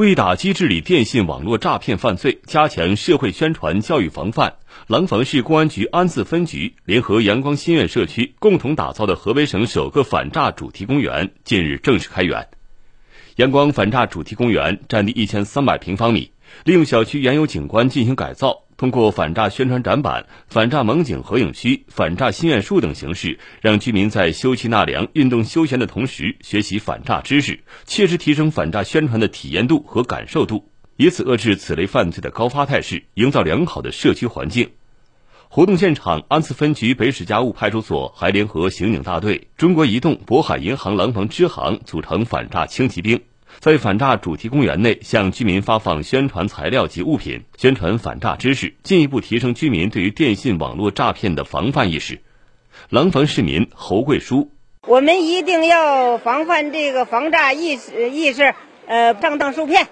为打击治理电信网络诈骗犯罪，加强社会宣传教育防范，廊坊市公安局安次分局联合阳光新苑社区共同打造的河北省首个反诈主题公园近日正式开园。阳光反诈主题公园占地一千三百平方米，利用小区原有景观进行改造。通过反诈宣传展板、反诈蒙景合影区、反诈心愿树等形式，让居民在休憩纳凉、运动休闲的同时学习反诈知识，切实提升反诈宣传的体验度和感受度，以此遏制此类犯罪的高发态势，营造良好的社区环境。活动现场，安次分局北史家务派出所还联合刑警大队、中国移动、渤海银行廊坊支行组成反诈轻骑兵。在反诈主题公园内，向居民发放宣传材料及物品，宣传反诈知识，进一步提升居民对于电信网络诈骗的防范意识。廊坊市民侯贵书：我们一定要防范这个防诈意识意识，呃，上当受骗。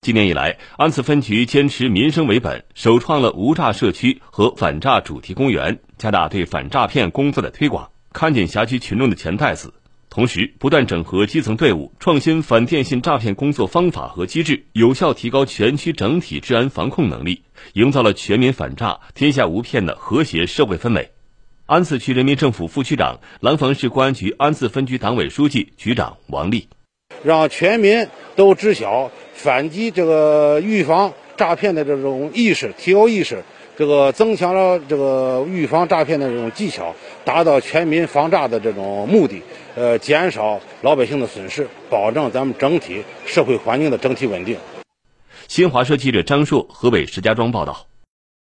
今年以来，安次分局坚持民生为本，首创了无诈社区和反诈主题公园，加大对反诈骗工作的推广，看见辖区群众的钱袋子。同时，不断整合基层队伍，创新反电信诈骗工作方法和机制，有效提高全区整体治安防控能力，营造了全民反诈、天下无骗的和谐社会氛围。安次区人民政府副区长、廊坊市公安局安次分局党委书记、局长王丽，让全民都知晓反击这个预防诈骗的这种意识，提高意识。这个增强了这个预防诈骗的这种技巧，达到全民防诈的这种目的，呃，减少老百姓的损失，保证咱们整体社会环境的整体稳定。新华社记者张硕，河北石家庄报道。